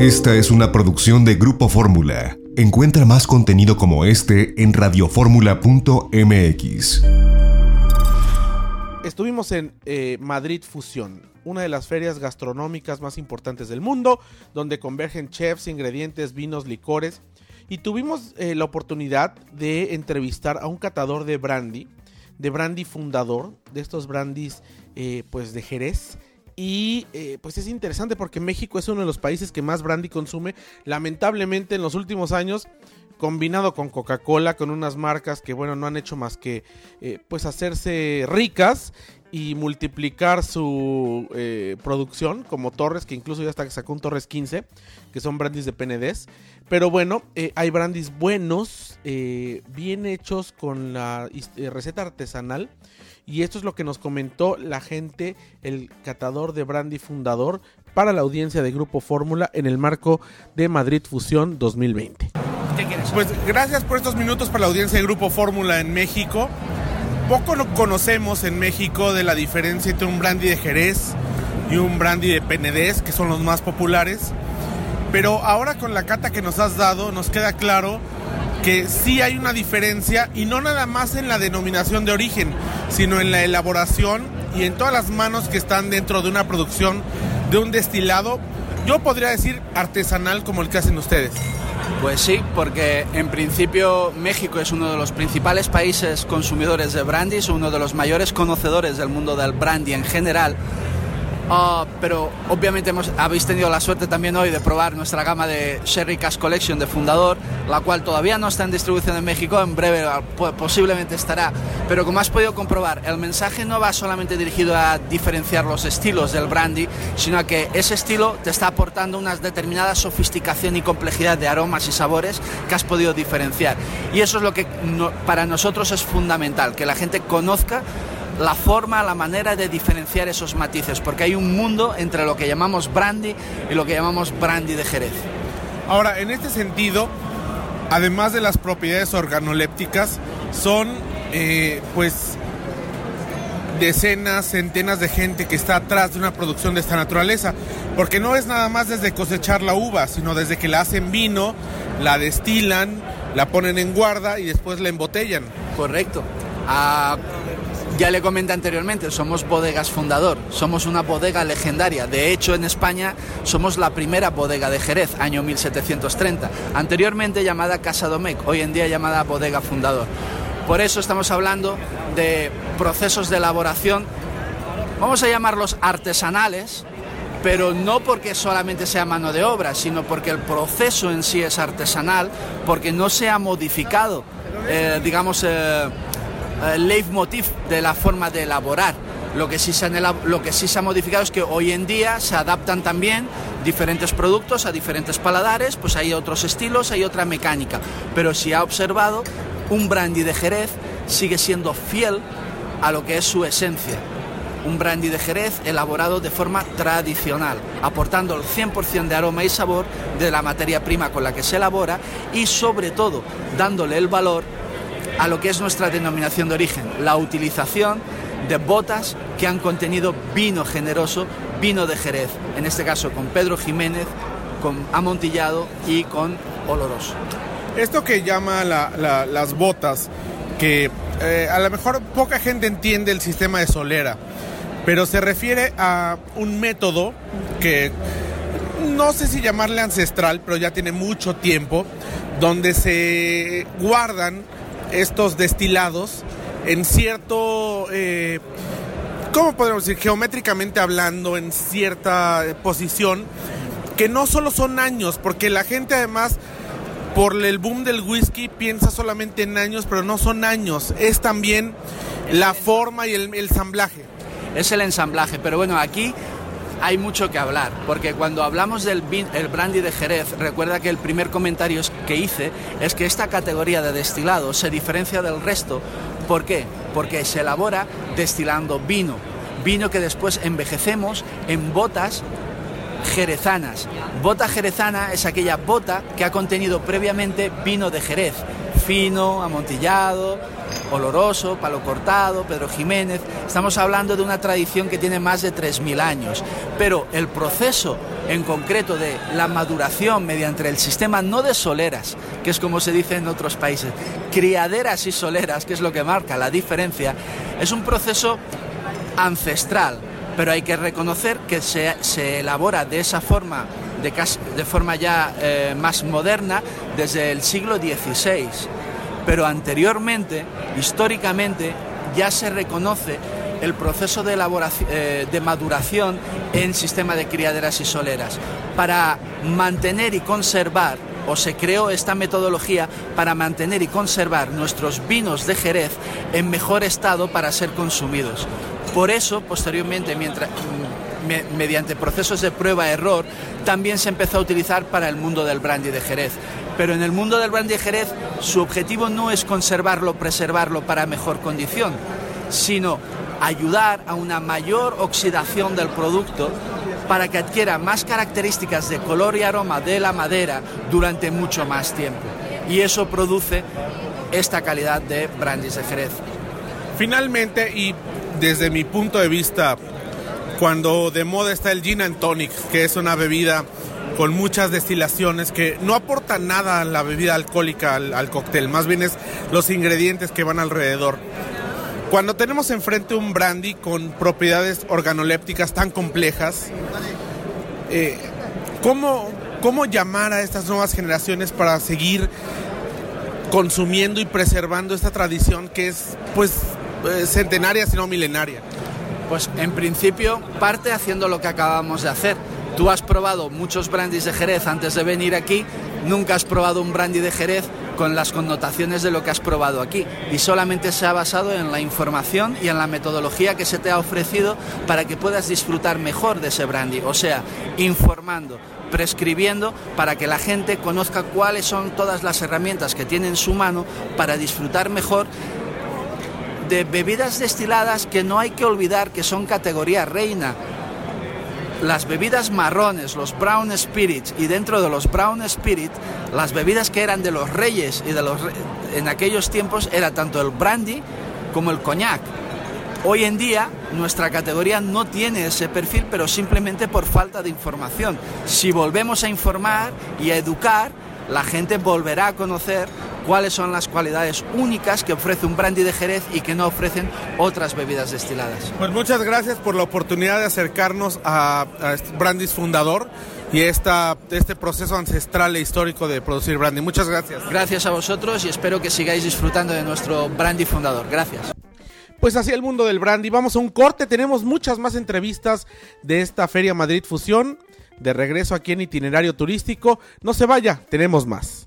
Esta es una producción de Grupo Fórmula. Encuentra más contenido como este en radioformula.mx. Estuvimos en eh, Madrid Fusión, una de las ferias gastronómicas más importantes del mundo, donde convergen chefs, ingredientes, vinos, licores. Y tuvimos eh, la oportunidad de entrevistar a un catador de brandy, de brandy fundador, de estos brandys eh, pues de Jerez, y eh, pues es interesante porque México es uno de los países que más brandy consume. Lamentablemente en los últimos años, combinado con Coca-Cola, con unas marcas que bueno, no han hecho más que eh, pues hacerse ricas y multiplicar su eh, producción como Torres, que incluso ya hasta que sacó un Torres 15, que son brandis de PNDs. Pero bueno, hay brandis buenos, bien hechos con la receta artesanal y esto es lo que nos comentó la gente, el catador de brandy fundador para la audiencia de Grupo Fórmula en el marco de Madrid Fusión 2020. Pues gracias por estos minutos para la audiencia de Grupo Fórmula en México. Poco lo conocemos en México de la diferencia entre un brandy de Jerez y un brandy de Penedés, que son los más populares. Pero ahora con la cata que nos has dado, nos queda claro que sí hay una diferencia y no nada más en la denominación de origen, sino en la elaboración y en todas las manos que están dentro de una producción de un destilado, yo podría decir artesanal como el que hacen ustedes. Pues sí, porque en principio México es uno de los principales países consumidores de brandy, es uno de los mayores conocedores del mundo del brandy en general Ah, pero obviamente hemos, habéis tenido la suerte también hoy de probar nuestra gama de Sherry Cash Collection de Fundador, la cual todavía no está en distribución en México, en breve posiblemente estará. Pero como has podido comprobar, el mensaje no va solamente dirigido a diferenciar los estilos del brandy, sino a que ese estilo te está aportando una determinada sofisticación y complejidad de aromas y sabores que has podido diferenciar. Y eso es lo que para nosotros es fundamental, que la gente conozca la forma, la manera de diferenciar esos matices, porque hay un mundo entre lo que llamamos brandy y lo que llamamos brandy de Jerez. Ahora, en este sentido, además de las propiedades organolépticas, son eh, pues decenas, centenas de gente que está atrás de una producción de esta naturaleza, porque no es nada más desde cosechar la uva, sino desde que la hacen vino, la destilan, la ponen en guarda y después la embotellan. Correcto. Ah, ya le comenté anteriormente, somos bodegas fundador, somos una bodega legendaria. De hecho, en España somos la primera bodega de Jerez, año 1730. Anteriormente llamada Casa Domecq, hoy en día llamada bodega fundador. Por eso estamos hablando de procesos de elaboración, vamos a llamarlos artesanales, pero no porque solamente sea mano de obra, sino porque el proceso en sí es artesanal, porque no se ha modificado, eh, digamos, eh, el leitmotiv de la forma de elaborar. Lo que, sí se lo que sí se ha modificado es que hoy en día se adaptan también diferentes productos a diferentes paladares, pues hay otros estilos, hay otra mecánica. Pero si ha observado, un brandy de Jerez sigue siendo fiel a lo que es su esencia. Un brandy de Jerez elaborado de forma tradicional, aportando el 100% de aroma y sabor de la materia prima con la que se elabora y sobre todo dándole el valor a lo que es nuestra denominación de origen, la utilización de botas que han contenido vino generoso, vino de Jerez, en este caso con Pedro Jiménez, con amontillado y con oloroso. Esto que llama las botas, que eh, a lo mejor poca gente entiende el sistema de solera, pero se refiere a un método que no sé si llamarle ancestral, pero ya tiene mucho tiempo, donde se guardan estos destilados en cierto, eh, ¿cómo podemos decir? Geométricamente hablando, en cierta posición, que no solo son años, porque la gente además, por el boom del whisky, piensa solamente en años, pero no son años, es también la forma y el ensamblaje. Es el ensamblaje, pero bueno, aquí hay mucho que hablar, porque cuando hablamos del el brandy de Jerez, recuerda que el primer comentario que hice es que esta categoría de destilado se diferencia del resto. ¿Por qué? Porque se elabora destilando vino, vino que después envejecemos en botas jerezanas. Bota jerezana es aquella bota que ha contenido previamente vino de Jerez, fino, amontillado, oloroso, palo cortado, Pedro Jiménez. Estamos hablando de una tradición que tiene más de 3.000 años, pero el proceso en concreto de la maduración mediante el sistema no de soleras, que es como se dice en otros países, criaderas y soleras, que es lo que marca la diferencia, es un proceso ancestral, pero hay que reconocer que se, elabora de esa forma, de, forma ya eh, más moderna, desde el siglo XVI. Pero anteriormente, históricamente, ya se reconoce el proceso de, elaboración, eh, de maduración en sistema de criaderas y soleras para mantener y conservar o se creó esta metodología para mantener y conservar nuestros vinos de Jerez en mejor estado para ser consumidos. Por eso, posteriormente, mientras, mediante procesos de prueba-error, también se empezó a utilizar para el mundo del brandy de Jerez. Pero en el mundo del brandy de Jerez, su objetivo no es conservarlo, preservarlo para mejor condición, sino ayudar a una mayor oxidación del producto para que adquiera más características de color y aroma de la madera durante mucho más tiempo. Y eso produce esta calidad de brandy de Jerez. Finalmente, y desde mi punto de vista, cuando de moda está el gin and tonic, que es una bebida con muchas destilaciones que no aporta nada a la bebida alcohólica, al, cóctel, más bien es los ingredientes que van alrededor. Cuando tenemos enfrente un brandy con propiedades organolépticas tan complejas, eh, ¿cómo, ¿cómo llamar a estas nuevas generaciones para seguir consumiendo y preservando esta tradición que es pues eh, centenaria, sino milenaria? Pues en principio parte haciendo lo que acabamos de hacer. Tú has probado muchos brandys de Jerez antes de venir aquí, nunca has probado un brandy de Jerez con las connotaciones de lo que has probado aquí. Y solamente se ha basado en la información y en la metodología que se te ha ofrecido para que puedas disfrutar mejor de ese brandy, o sea, informando, prescribiendo para que la gente conozca cuáles son todas las herramientas que tiene en su mano para disfrutar mejor de bebidas destiladas que no hay que olvidar que son categoría reina. Las bebidas marrones, los brown spirits, y dentro de los brown spirit, las bebidas que eran de los reyes y de los en aquellos tiempos era tanto el brandy como el coñac. Hoy en día nuestra categoría no tiene ese perfil, pero simplemente por falta de información. Si volvemos a informar y a educar, la gente volverá a conocer cuáles son las cualidades únicas que ofrece un brandy de Jerez y que no ofrecen otras bebidas destiladas. Pues muchas gracias por la oportunidad de acercarnos a, este Brandys fundador y esta, este proceso ancestral e histórico de producir brandy. Muchas gracias. Gracias a vosotros y espero que sigáis disfrutando de nuestro brandy fundador. Gracias. Pues así el mundo del brandy. Vamos a un corte. Tenemos muchas más entrevistas de esta Feria Madrid Fusión. De regreso aquí en itinerario turístico. No se vaya, tenemos más.